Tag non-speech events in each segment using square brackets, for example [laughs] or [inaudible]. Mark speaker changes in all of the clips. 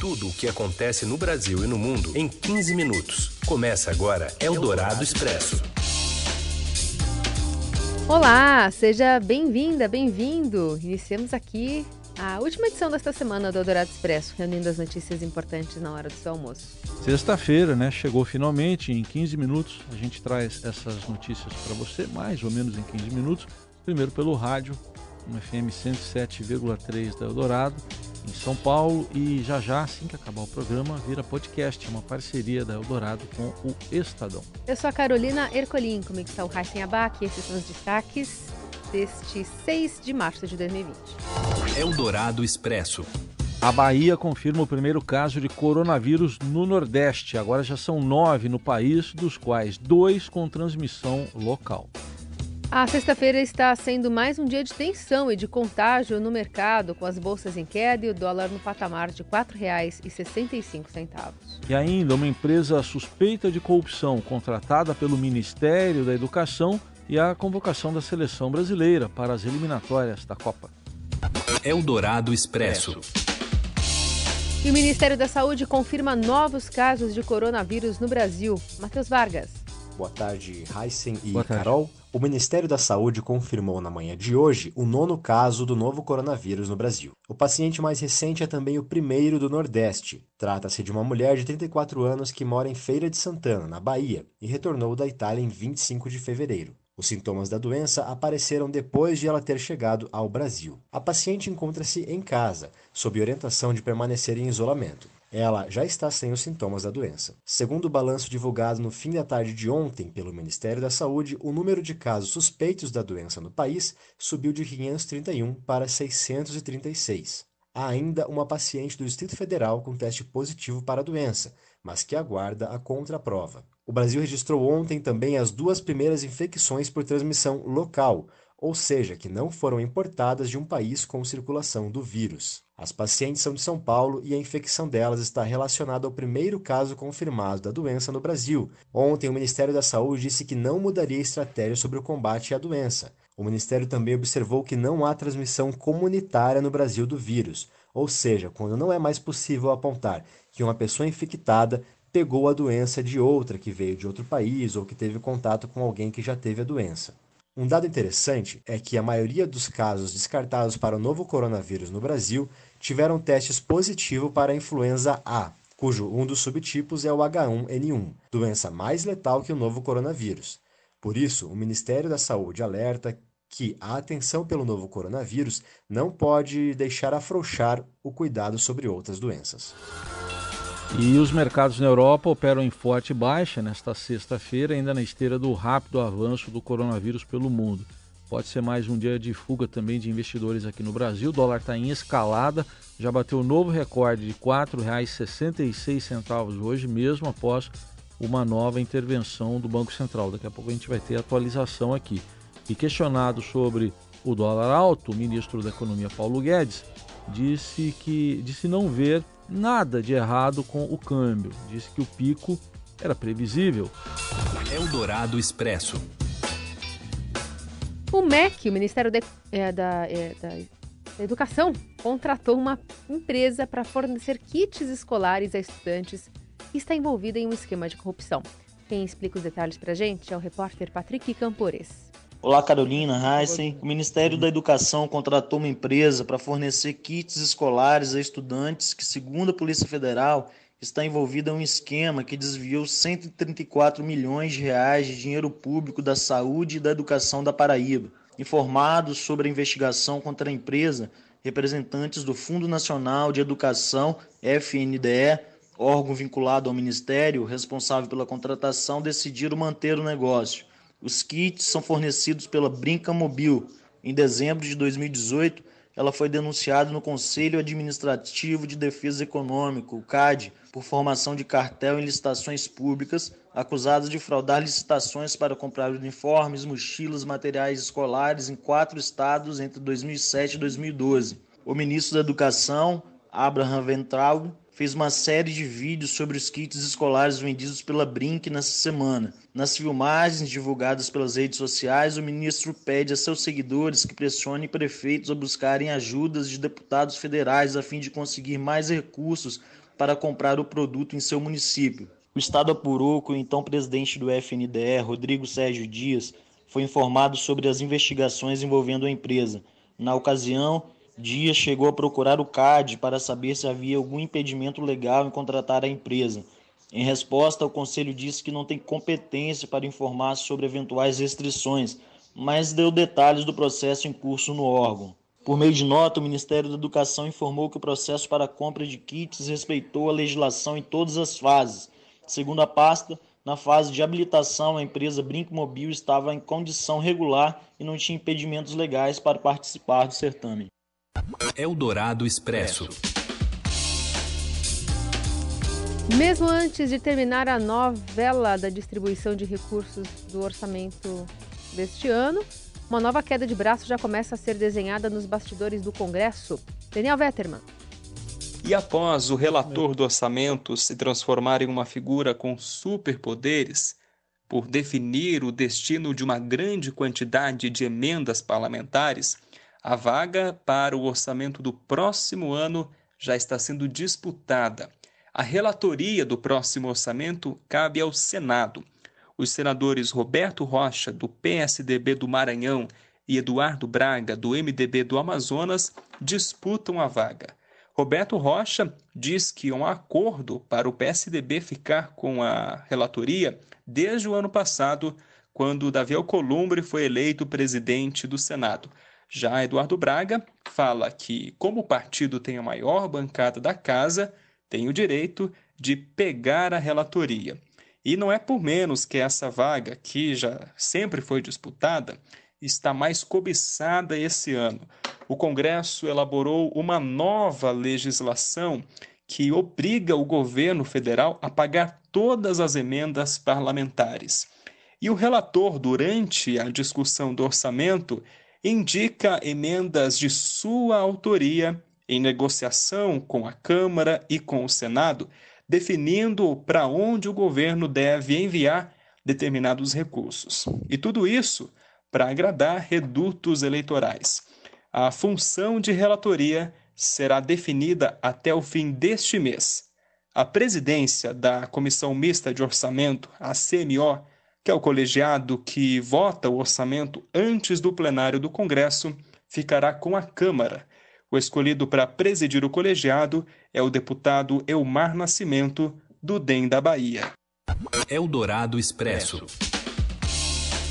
Speaker 1: Tudo o que acontece no Brasil e no mundo em 15 minutos. Começa agora Eldorado Expresso.
Speaker 2: Olá, seja bem-vinda, bem-vindo. Iniciamos aqui a última edição desta semana do Eldorado Expresso, reunindo as notícias importantes na hora do seu almoço.
Speaker 3: Sexta-feira, né? Chegou finalmente, em 15 minutos. A gente traz essas notícias para você, mais ou menos em 15 minutos. Primeiro pelo rádio, no FM 107,3 da Eldorado em São Paulo e já já, assim que acabar o programa, vira podcast, uma parceria da Eldorado com o Estadão.
Speaker 2: Eu sou a Carolina Ercolim, comigo está o Raíssen Abac e esses são os destaques deste 6 de março de 2020.
Speaker 1: Eldorado Expresso.
Speaker 3: A Bahia confirma o primeiro caso de coronavírus no Nordeste. Agora já são nove no país, dos quais dois com transmissão local.
Speaker 2: A sexta-feira está sendo mais um dia de tensão e de contágio no mercado, com as bolsas em queda e o dólar no patamar de R$ 4,65.
Speaker 3: E ainda uma empresa suspeita de corrupção contratada pelo Ministério da Educação e a convocação da seleção brasileira para as eliminatórias da Copa.
Speaker 1: Eldorado Expresso.
Speaker 2: E o Ministério da Saúde confirma novos casos de coronavírus no Brasil. Matheus Vargas.
Speaker 4: Boa tarde, Heisen e tarde. Carol. O Ministério da Saúde confirmou na manhã de hoje o nono caso do novo coronavírus no Brasil. O paciente mais recente é também o primeiro do Nordeste. Trata-se de uma mulher de 34 anos que mora em Feira de Santana, na Bahia, e retornou da Itália em 25 de fevereiro. Os sintomas da doença apareceram depois de ela ter chegado ao Brasil. A paciente encontra-se em casa, sob orientação de permanecer em isolamento. Ela já está sem os sintomas da doença. Segundo o balanço divulgado no fim da tarde de ontem pelo Ministério da Saúde, o número de casos suspeitos da doença no país subiu de 531 para 636. Há ainda uma paciente do Distrito Federal com teste positivo para a doença, mas que aguarda a contraprova. O Brasil registrou ontem também as duas primeiras infecções por transmissão local, ou seja, que não foram importadas de um país com circulação do vírus. As pacientes são de São Paulo e a infecção delas está relacionada ao primeiro caso confirmado da doença no Brasil. Ontem, o Ministério da Saúde disse que não mudaria a estratégia sobre o combate à doença. O Ministério também observou que não há transmissão comunitária no Brasil do vírus, ou seja, quando não é mais possível apontar que uma pessoa infectada pegou a doença de outra que veio de outro país ou que teve contato com alguém que já teve a doença. Um dado interessante é que a maioria dos casos descartados para o novo coronavírus no Brasil tiveram testes positivos para a influenza A, cujo um dos subtipos é o H1N1, doença mais letal que o novo coronavírus. Por isso, o Ministério da Saúde alerta que a atenção pelo novo coronavírus não pode deixar afrouxar o cuidado sobre outras doenças.
Speaker 3: E os mercados na Europa operam em forte baixa nesta sexta-feira, ainda na esteira do rápido avanço do coronavírus pelo mundo. Pode ser mais um dia de fuga também de investidores aqui no Brasil. O dólar está em escalada, já bateu um novo recorde de R$ 4,66 hoje, mesmo após uma nova intervenção do Banco Central. Daqui a pouco a gente vai ter atualização aqui. E questionado sobre o dólar alto, o ministro da Economia Paulo Guedes disse que disse não ver nada de errado com o câmbio. Disse que o pico era previsível.
Speaker 1: Eldorado Expresso.
Speaker 2: O MEC, o Ministério de, é, da, é, da Educação, contratou uma empresa para fornecer kits escolares a estudantes e está envolvida em um esquema de corrupção. Quem explica os detalhes para a gente é o repórter Patrick Campores.
Speaker 5: Olá, Carolina Heisen. O Ministério da Educação contratou uma empresa para fornecer kits escolares a estudantes que, segundo a Polícia Federal, está envolvida em um esquema que desviou 134 milhões de reais de dinheiro público da saúde e da educação da Paraíba. Informados sobre a investigação contra a empresa, representantes do Fundo Nacional de Educação, FNDE, órgão vinculado ao Ministério responsável pela contratação, decidiram manter o negócio. Os kits são fornecidos pela Brinca Mobil. Em dezembro de 2018, ela foi denunciada no Conselho Administrativo de Defesa Econômica, o CAD, por formação de cartel em licitações públicas, acusada de fraudar licitações para comprar uniformes, mochilas, materiais escolares em quatro estados entre 2007 e 2012. O ministro da Educação, Abraham Ventral, fez uma série de vídeos sobre os kits escolares vendidos pela Brink nessa semana. Nas filmagens divulgadas pelas redes sociais, o ministro pede a seus seguidores que pressionem prefeitos a buscarem ajudas de deputados federais a fim de conseguir mais recursos para comprar o produto em seu município. O Estado apurou que o então presidente do FNDE, Rodrigo Sérgio Dias, foi informado sobre as investigações envolvendo a empresa. Na ocasião, Dias chegou a procurar o CAD para saber se havia algum impedimento legal em contratar a empresa. Em resposta, o conselho disse que não tem competência para informar sobre eventuais restrições, mas deu detalhes do processo em curso no órgão. Por meio de nota, o Ministério da Educação informou que o processo para a compra de kits respeitou a legislação em todas as fases. Segundo a pasta, na fase de habilitação, a empresa Brinco Mobil estava em condição regular e não tinha impedimentos legais para participar do certame.
Speaker 1: Eldorado Expresso.
Speaker 2: Mesmo antes de terminar a novela da distribuição de recursos do orçamento deste ano, uma nova queda de braço já começa a ser desenhada nos bastidores do Congresso. Daniel Vetterman.
Speaker 6: E após o relator do orçamento se transformar em uma figura com superpoderes, por definir o destino de uma grande quantidade de emendas parlamentares, a vaga para o orçamento do próximo ano já está sendo disputada. A relatoria do próximo orçamento cabe ao Senado. Os senadores Roberto Rocha, do PSDB do Maranhão, e Eduardo Braga, do MDB do Amazonas, disputam a vaga. Roberto Rocha diz que um acordo para o PSDB ficar com a relatoria desde o ano passado, quando Davi Alcolumbre foi eleito presidente do Senado. Já Eduardo Braga fala que, como o partido tem a maior bancada da casa, tem o direito de pegar a relatoria. E não é por menos que essa vaga, que já sempre foi disputada, está mais cobiçada esse ano. O Congresso elaborou uma nova legislação que obriga o governo federal a pagar todas as emendas parlamentares. E o relator, durante a discussão do orçamento, indica emendas de sua autoria em negociação com a Câmara e com o Senado, definindo para onde o governo deve enviar determinados recursos. E tudo isso para agradar redutos eleitorais. A função de relatoria será definida até o fim deste mês. A presidência da Comissão Mista de Orçamento, a CMO, que é o colegiado que vota o orçamento antes do plenário do Congresso, ficará com a Câmara. O escolhido para presidir o colegiado é o deputado Elmar Nascimento, do DEM da Bahia.
Speaker 1: Eldorado Expresso.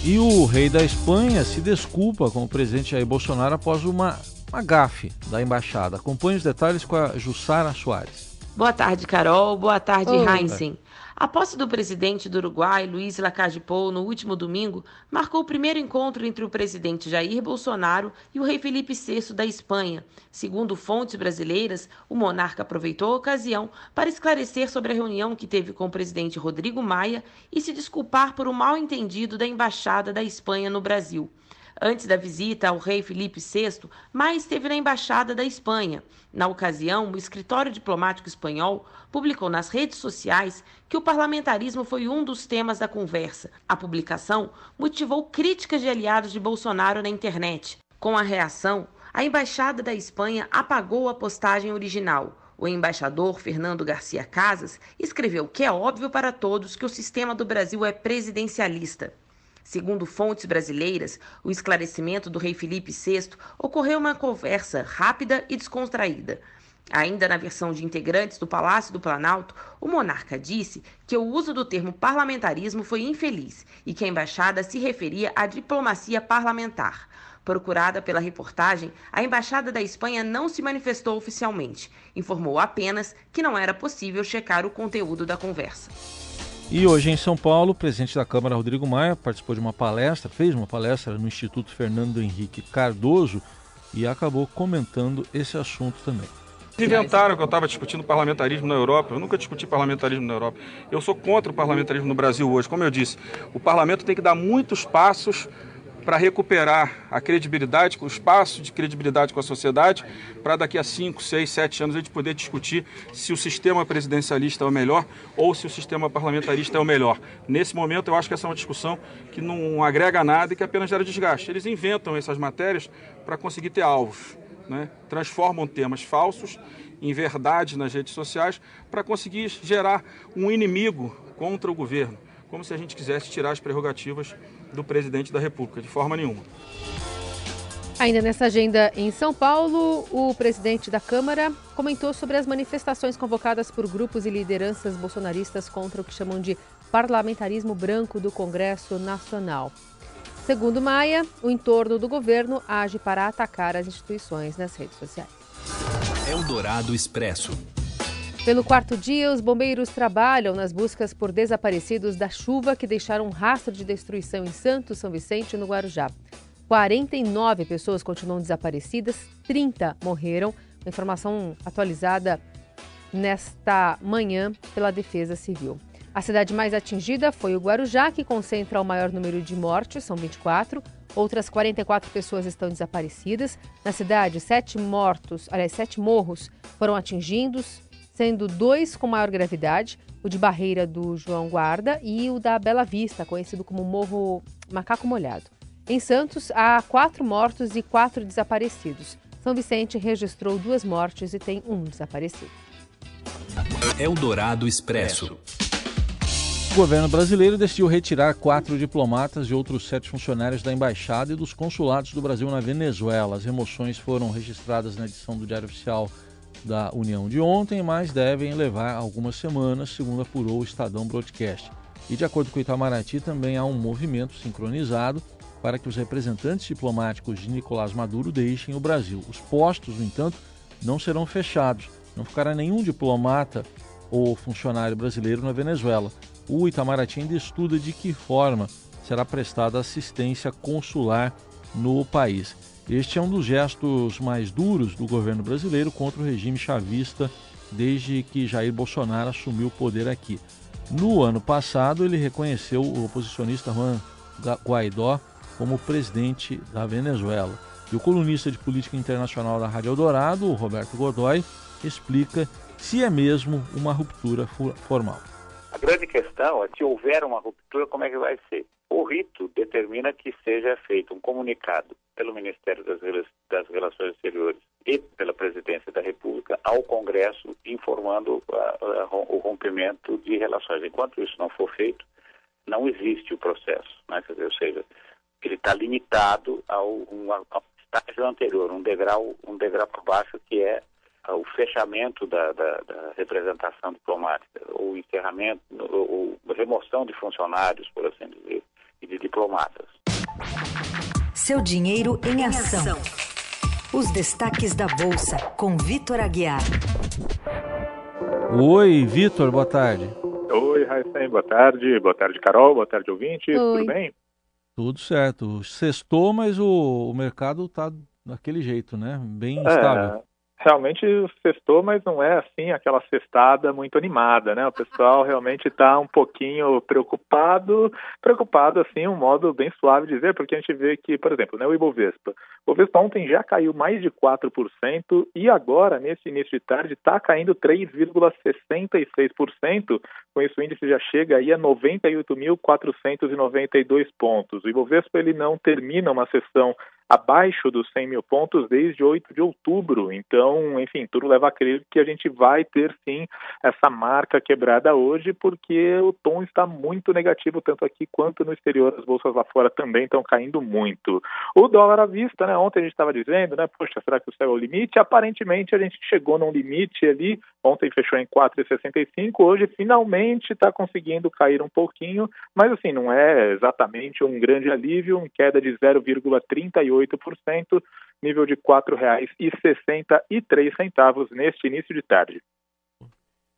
Speaker 3: E o rei da Espanha se desculpa com o presidente Jair Bolsonaro após uma, uma gafe da embaixada. Acompanhe os detalhes com a Jussara Soares.
Speaker 7: Boa tarde, Carol. Boa tarde, Heinzen. A posse do presidente do Uruguai, Luiz Lacalle Pou, no último domingo, marcou o primeiro encontro entre o presidente Jair Bolsonaro e o rei Felipe VI da Espanha. Segundo fontes brasileiras, o monarca aproveitou a ocasião para esclarecer sobre a reunião que teve com o presidente Rodrigo Maia e se desculpar por um mal-entendido da embaixada da Espanha no Brasil. Antes da visita ao rei Felipe VI, Maia esteve na Embaixada da Espanha. Na ocasião, o escritório diplomático espanhol publicou nas redes sociais que o parlamentarismo foi um dos temas da conversa. A publicação motivou críticas de aliados de Bolsonaro na internet. Com a reação, a Embaixada da Espanha apagou a postagem original. O embaixador Fernando Garcia Casas escreveu que é óbvio para todos que o sistema do Brasil é presidencialista. Segundo fontes brasileiras, o esclarecimento do rei Felipe VI ocorreu uma conversa rápida e descontraída. Ainda na versão de integrantes do Palácio do Planalto, o monarca disse que o uso do termo parlamentarismo foi infeliz e que a embaixada se referia à diplomacia parlamentar. Procurada pela reportagem, a embaixada da Espanha não se manifestou oficialmente, informou apenas que não era possível checar o conteúdo da conversa.
Speaker 3: E hoje em São Paulo, o presidente da Câmara, Rodrigo Maia, participou de uma palestra, fez uma palestra no Instituto Fernando Henrique Cardoso e acabou comentando esse assunto também.
Speaker 8: Inventaram que eu estava discutindo parlamentarismo na Europa. Eu nunca discuti parlamentarismo na Europa. Eu sou contra o parlamentarismo no Brasil hoje. Como eu disse, o parlamento tem que dar muitos passos para recuperar a credibilidade, o espaço de credibilidade com a sociedade, para daqui a 5, 6, 7 anos a gente poder discutir se o sistema presidencialista é o melhor ou se o sistema parlamentarista é o melhor. Nesse momento, eu acho que essa é uma discussão que não agrega nada e que apenas gera desgaste. Eles inventam essas matérias para conseguir ter alvos. Né? transformam temas falsos em verdade nas redes sociais para conseguir gerar um inimigo contra o governo, como se a gente quisesse tirar as prerrogativas do presidente da República, de forma nenhuma.
Speaker 2: Ainda nessa agenda em São Paulo, o presidente da Câmara comentou sobre as manifestações convocadas por grupos e lideranças bolsonaristas contra o que chamam de parlamentarismo branco do Congresso Nacional. Segundo Maia, o entorno do governo age para atacar as instituições nas redes sociais.
Speaker 1: Eldorado Expresso.
Speaker 2: Pelo quarto dia, os bombeiros trabalham nas buscas por desaparecidos da chuva que deixaram um rastro de destruição em Santos, São Vicente e no Guarujá. 49 pessoas continuam desaparecidas, 30 morreram. Uma informação atualizada nesta manhã pela Defesa Civil. A cidade mais atingida foi o Guarujá, que concentra o maior número de mortes, são 24. Outras 44 pessoas estão desaparecidas. Na cidade, sete mortos, aliás, sete morros foram atingidos, sendo dois com maior gravidade, o de Barreira do João Guarda e o da Bela Vista, conhecido como Morro Macaco Molhado. Em Santos, há quatro mortos e quatro desaparecidos. São Vicente registrou duas mortes e tem um desaparecido.
Speaker 1: Eldorado Expresso.
Speaker 3: O governo brasileiro decidiu retirar quatro diplomatas e outros sete funcionários da embaixada e dos consulados do Brasil na Venezuela. As remoções foram registradas na edição do Diário Oficial da União de ontem, mas devem levar algumas semanas, segundo apurou o Estadão Broadcast. E de acordo com o Itamaraty, também há um movimento sincronizado para que os representantes diplomáticos de Nicolás Maduro deixem o Brasil. Os postos, no entanto, não serão fechados. Não ficará nenhum diplomata ou funcionário brasileiro na Venezuela. O Itamaraty ainda estuda de que forma será prestada assistência consular no país. Este é um dos gestos mais duros do governo brasileiro contra o regime chavista desde que Jair Bolsonaro assumiu o poder aqui. No ano passado, ele reconheceu o oposicionista Juan Guaidó como presidente da Venezuela. E o colunista de política internacional da Rádio Eldorado, Roberto Godoy, explica se é mesmo uma ruptura formal.
Speaker 9: A grande questão é se houver uma ruptura, como é que vai ser? O rito determina que seja feito um comunicado pelo Ministério das, Relações Exteriores e pela Presidência da República ao Congresso informando o rompimento de relações. Enquanto isso não for feito, não existe o processo, né? Dizer, ou seja, ele está limitado ao, um, estágio anterior, um degrau, um degrau por baixo que é o fechamento da, da, da, representação diplomática, ou encerramento, ou, ou remoção de funcionários, por assim dizer, e de diplomatas.
Speaker 10: Seu dinheiro em ação. Os destaques da Bolsa, com Vitor Aguiar.
Speaker 3: Oi, Vitor, boa tarde.
Speaker 11: Oi, Raíssa, boa tarde. Boa tarde, Carol. Boa tarde, ouvinte. Oi. Tudo bem?
Speaker 3: Tudo certo. Sextou, mas o, o mercado está daquele jeito, né? Bem.
Speaker 11: É, realmente cestou, mas não é assim aquela cestada muito animada, né? O pessoal [laughs] realmente está um pouquinho preocupado, preocupado assim, um modo bem suave de dizer, porque a gente vê que, por exemplo, né, o Ibovespa. O Ibovespa ontem já caiu mais de 4% e agora, nesse início de tarde, está caindo 3,66%. Com isso, o índice já chega aí a 98.492 pontos. O Ibovespa ele não termina uma sessão abaixo dos 100 mil pontos desde 8 de outubro. Então, enfim, tudo leva a crer que a gente vai ter sim essa marca quebrada hoje, porque o tom está muito negativo, tanto aqui quanto no exterior. As bolsas lá fora também estão caindo muito. O dólar à vista, né? Ontem a gente estava dizendo, né? Poxa, será que o céu é o limite? Aparentemente a gente chegou num limite ali. Ontem fechou em 4,65. Hoje finalmente está conseguindo cair um pouquinho, mas assim, não é exatamente um grande alívio, uma queda de 0,38 0,8%, nível de R$ 4,63 neste início de tarde.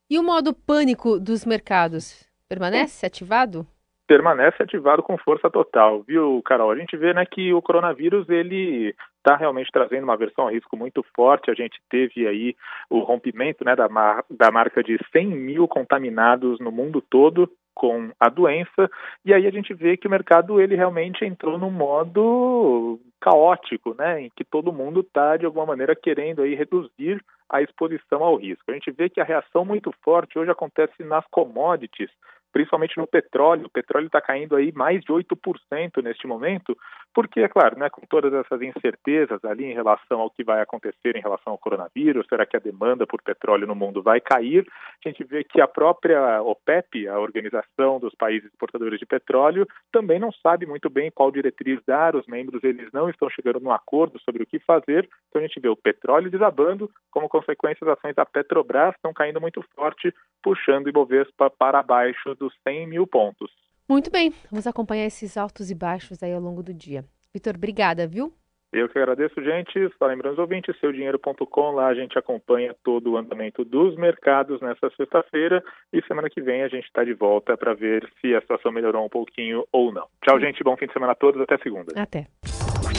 Speaker 2: E o modo pânico dos mercados permanece ativado?
Speaker 11: Permanece ativado com força total, viu, Carol? A gente vê né, que o coronavírus ele está realmente trazendo uma versão a risco muito forte. A gente teve aí o rompimento né, da, mar da marca de 100 mil contaminados no mundo todo com a doença e aí a gente vê que o mercado ele realmente entrou num modo caótico, né, em que todo mundo está de alguma maneira querendo aí reduzir a exposição ao risco. A gente vê que a reação muito forte hoje acontece nas commodities, principalmente no petróleo. O petróleo está caindo aí mais de 8% neste momento, porque, é claro, né, com todas essas incertezas ali em relação ao que vai acontecer em relação ao coronavírus, será que a demanda por petróleo no mundo vai cair? A gente vê que a própria OPEP, a Organização dos Países Exportadores de Petróleo, também não sabe muito bem qual diretriz dar, os membros eles não estão chegando num acordo sobre o que fazer, então a gente vê o petróleo desabando, como consequência as ações da Petrobras estão caindo muito forte, puxando o Ibovespa para baixo dos 100 mil pontos.
Speaker 2: Muito bem, vamos acompanhar esses altos e baixos aí ao longo do dia. Vitor, obrigada, viu?
Speaker 11: Eu que agradeço, gente. Só lembrando os ouvintes, seudinheiro.com, lá a gente acompanha todo o andamento dos mercados nessa sexta-feira e semana que vem a gente está de volta para ver se a situação melhorou um pouquinho ou não. Tchau, gente. Bom fim de semana a todos. Até segunda.
Speaker 2: Até.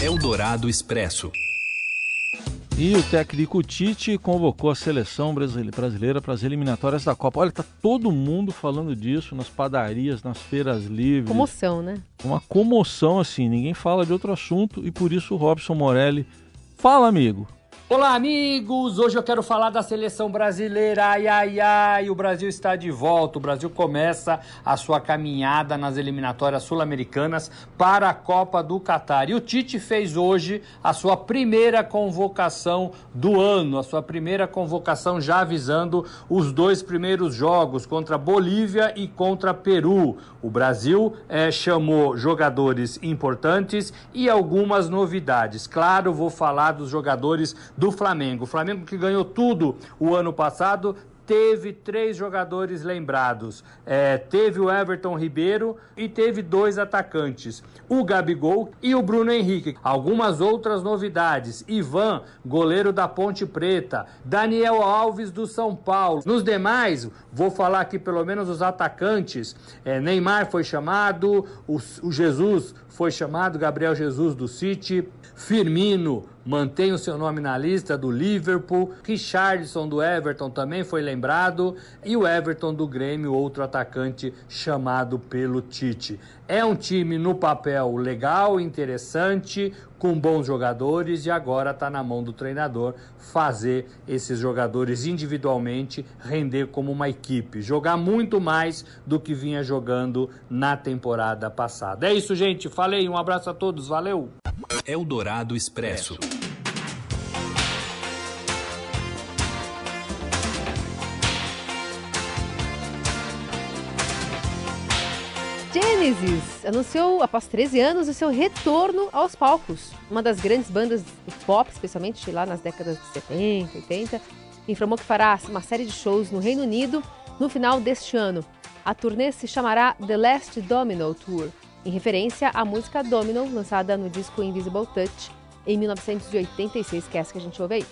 Speaker 1: Eldorado Expresso.
Speaker 3: E o técnico Tite convocou a seleção brasileira para as eliminatórias da Copa. Olha, tá todo mundo falando disso nas padarias, nas feiras livres.
Speaker 2: Comoção, né?
Speaker 3: Uma comoção assim, ninguém fala de outro assunto e por isso o Robson Morelli fala, amigo.
Speaker 12: Olá, amigos! Hoje eu quero falar da seleção brasileira. Ai, ai, ai! O Brasil está de volta. O Brasil começa a sua caminhada nas eliminatórias sul-americanas para a Copa do Catar. E o Tite fez hoje a sua primeira convocação do ano, a sua primeira convocação já avisando os dois primeiros jogos contra Bolívia e contra Peru. O Brasil é, chamou jogadores importantes e algumas novidades. Claro, vou falar dos jogadores do Flamengo. O Flamengo que ganhou tudo o ano passado teve três jogadores lembrados. É, teve o Everton Ribeiro e teve dois atacantes, o Gabigol e o Bruno Henrique. Algumas outras novidades: Ivan, goleiro da Ponte Preta, Daniel Alves do São Paulo. Nos demais, vou falar aqui pelo menos os atacantes: é, Neymar foi chamado, o, o Jesus foi chamado, Gabriel Jesus do City, Firmino mantém o seu nome na lista do Liverpool, Richardson do Everton também foi lembrado e o Everton do Grêmio, outro atacante chamado pelo Tite. É um time no papel legal, interessante, com bons jogadores e agora está na mão do treinador fazer esses jogadores individualmente render como uma equipe, jogar muito mais do que vinha jogando na temporada passada. É isso, gente. Falei, um abraço a todos, valeu.
Speaker 1: Eldorado Expresso.
Speaker 2: Genesis anunciou, após 13 anos, o seu retorno aos palcos. Uma das grandes bandas de pop, especialmente lá nas décadas de 70, 80, informou que fará uma série de shows no Reino Unido no final deste ano. A turnê se chamará The Last Domino Tour, em referência à música Domino, lançada no disco Invisible Touch em 1986, que é essa que a gente ouve aí.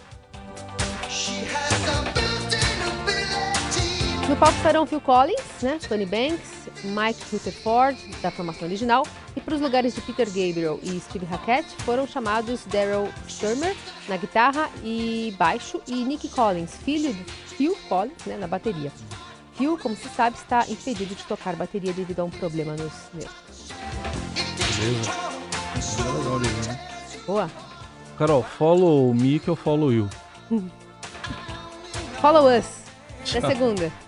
Speaker 2: No palco estarão Phil Collins, né, Tony Banks, Mike Rutherford, da formação original, e para os lugares de Peter Gabriel e Steve Hackett foram chamados Daryl Shermer na guitarra e baixo e Nick Collins, filho de Phil Collins, né, na bateria. Phil, como se sabe, está impedido de tocar bateria devido a um problema nos nervos.
Speaker 3: Beleza.
Speaker 2: Boa.
Speaker 3: Carol, follow me que eu follow you. [laughs]
Speaker 2: Follow us. Até segunda.